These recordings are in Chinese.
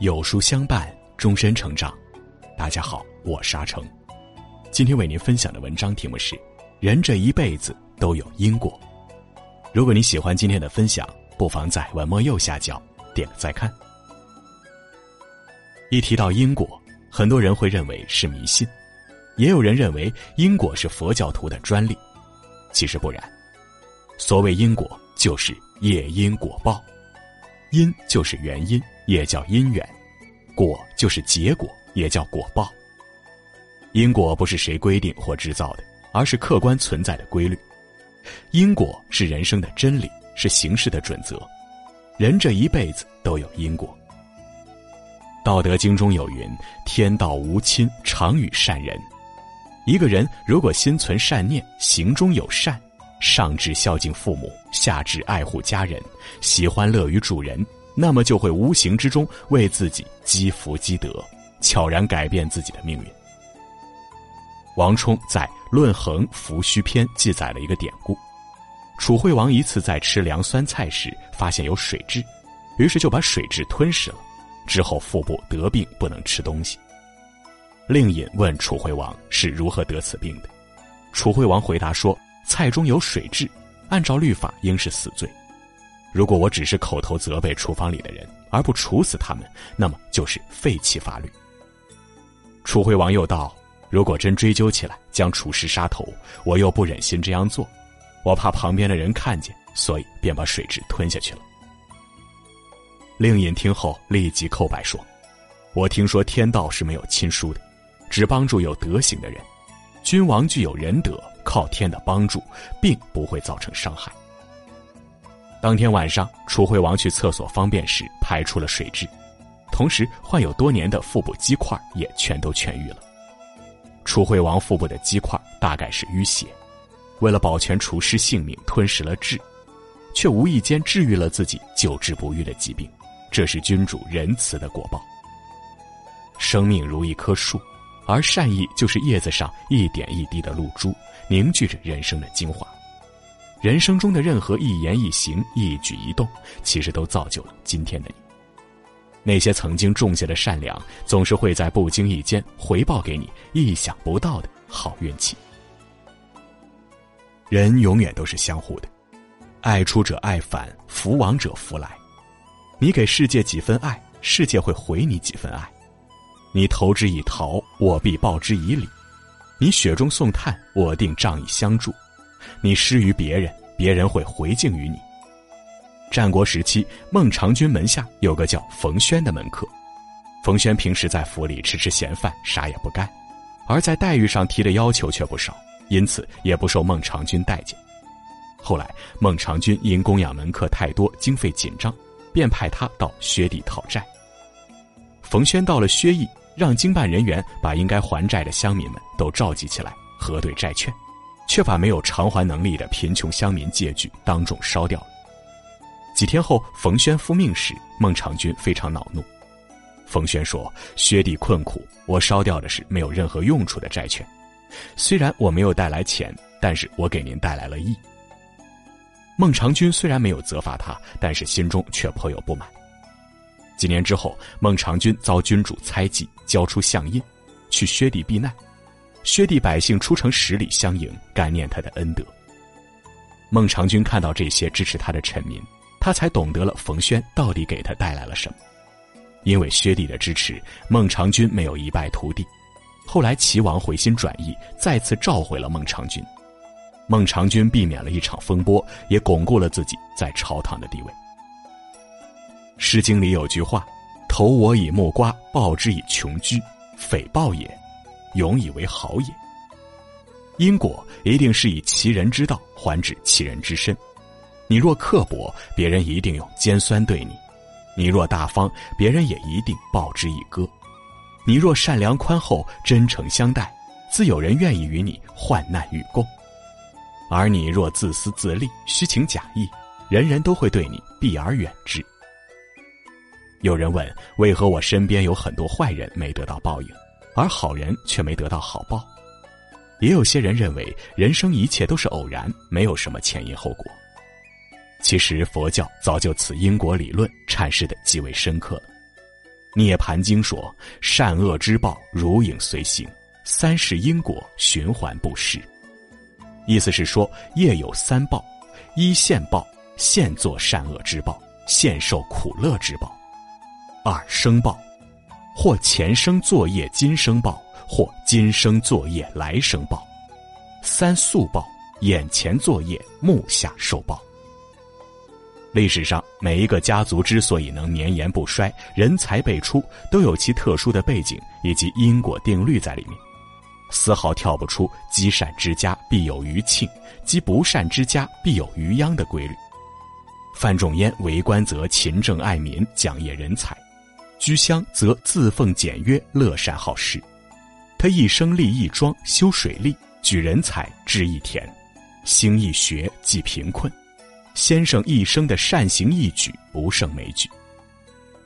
有书相伴，终身成长。大家好，我沙成，今天为您分享的文章题目是：人这一辈子都有因果。如果你喜欢今天的分享，不妨在文末右下角点个再看。一提到因果，很多人会认为是迷信，也有人认为因果是佛教徒的专利。其实不然，所谓因果，就是业因果报。因就是原因，也叫因缘；果就是结果，也叫果报。因果不是谁规定或制造的，而是客观存在的规律。因果是人生的真理，是行事的准则。人这一辈子都有因果。《道德经》中有云：“天道无亲，常与善人。”一个人如果心存善念，行中有善。上至孝敬父母，下至爱护家人，喜欢乐于助人，那么就会无形之中为自己积福积德，悄然改变自己的命运。王充在《论衡·福虚篇》记载了一个典故：楚惠王一次在吃凉酸菜时，发现有水蛭，于是就把水蛭吞噬了，之后腹部得病，不能吃东西。令尹问楚惠王是如何得此病的，楚惠王回答说。菜中有水蛭，按照律法应是死罪。如果我只是口头责备厨房里的人，而不处死他们，那么就是废弃法律。楚惠王又道：“如果真追究起来，将厨师杀头，我又不忍心这样做，我怕旁边的人看见，所以便把水蛭吞下去了。”令尹听后立即叩拜说：“我听说天道是没有亲疏的，只帮助有德行的人。君王具有仁德。”靠天的帮助，并不会造成伤害。当天晚上，楚惠王去厕所方便时排出了水蛭，同时患有多年的腹部积块也全都痊愈了。楚惠王腹部的积块大概是淤血，为了保全厨师性命，吞食了蛭，却无意间治愈了自己久治不愈的疾病，这是君主仁慈的果报。生命如一棵树，而善意就是叶子上一点一滴的露珠。凝聚着人生的精华，人生中的任何一言一行、一举一动，其实都造就了今天的你。那些曾经种下的善良，总是会在不经意间回报给你意想不到的好运气。人永远都是相互的，爱出者爱返，福往者福来。你给世界几分爱，世界会回你几分爱；你投之以桃，我必报之以李。你雪中送炭，我定仗义相助；你施于别人，别人会回敬于你。战国时期，孟尝君门下有个叫冯轩的门客。冯轩平时在府里吃吃闲饭，啥也不干，而在待遇上提的要求却不少，因此也不受孟尝君待见。后来，孟尝君因供养门客太多，经费紧张，便派他到薛地讨债。冯轩到了薛邑。让经办人员把应该还债的乡民们都召集起来核对债券，却把没有偿还能力的贫穷乡民借据当众烧掉了。几天后，冯轩复命时，孟尝君非常恼怒。冯轩说：“薛地困苦，我烧掉的是没有任何用处的债券。虽然我没有带来钱，但是我给您带来了义。”孟尝君虽然没有责罚他，但是心中却颇有不满。几年之后，孟尝君遭君主猜忌，交出相印，去薛地避难。薛地百姓出城十里相迎，感念他的恩德。孟尝君看到这些支持他的臣民，他才懂得了冯轩到底给他带来了什么。因为薛地的支持，孟尝君没有一败涂地。后来齐王回心转意，再次召回了孟尝君。孟尝君避免了一场风波，也巩固了自己在朝堂的地位。《诗经》里有句话：“投我以木瓜，报之以琼居，匪报也，永以为好也。”因果一定是以其人之道还治其人之身。你若刻薄，别人一定用尖酸对你；你若大方，别人也一定报之以歌；你若善良宽厚、真诚相待，自有人愿意与你患难与共；而你若自私自利、虚情假意，人人都会对你避而远之。有人问：为何我身边有很多坏人没得到报应，而好人却没得到好报？也有些人认为人生一切都是偶然，没有什么前因后果。其实佛教早就此因果理论阐释的极为深刻了。涅盘经说：“善恶之报如影随形，三世因果循环不息。”意思是说，业有三报：一现报，现做善恶之报，现受苦乐之报；二生报，或前生作业今生报，或今生作业来生报；三速报，眼前作业目下受报。历史上每一个家族之所以能绵延不衰、人才辈出，都有其特殊的背景以及因果定律在里面，丝毫跳不出“积善之家必有余庆，积不善之家必有余殃”的规律。范仲淹为官则勤政爱民、讲业人才，居乡则自奉简约、乐善好施。他一生立义庄、修水利、举人才、治义田，兴义学、济贫困。先生一生的善行义举不胜枚举，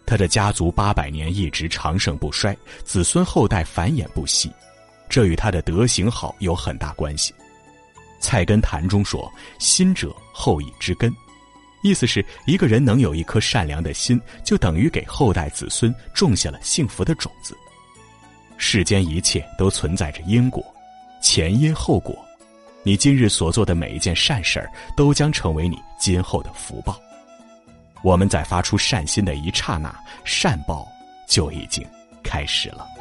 他的家族八百年一直长盛不衰，子孙后代繁衍不息，这与他的德行好有很大关系。《菜根谭》中说：“心者，后裔之根。”意思是一个人能有一颗善良的心，就等于给后代子孙种下了幸福的种子。世间一切都存在着因果，前因后果。你今日所做的每一件善事儿，都将成为你今后的福报。我们在发出善心的一刹那，善报就已经开始了。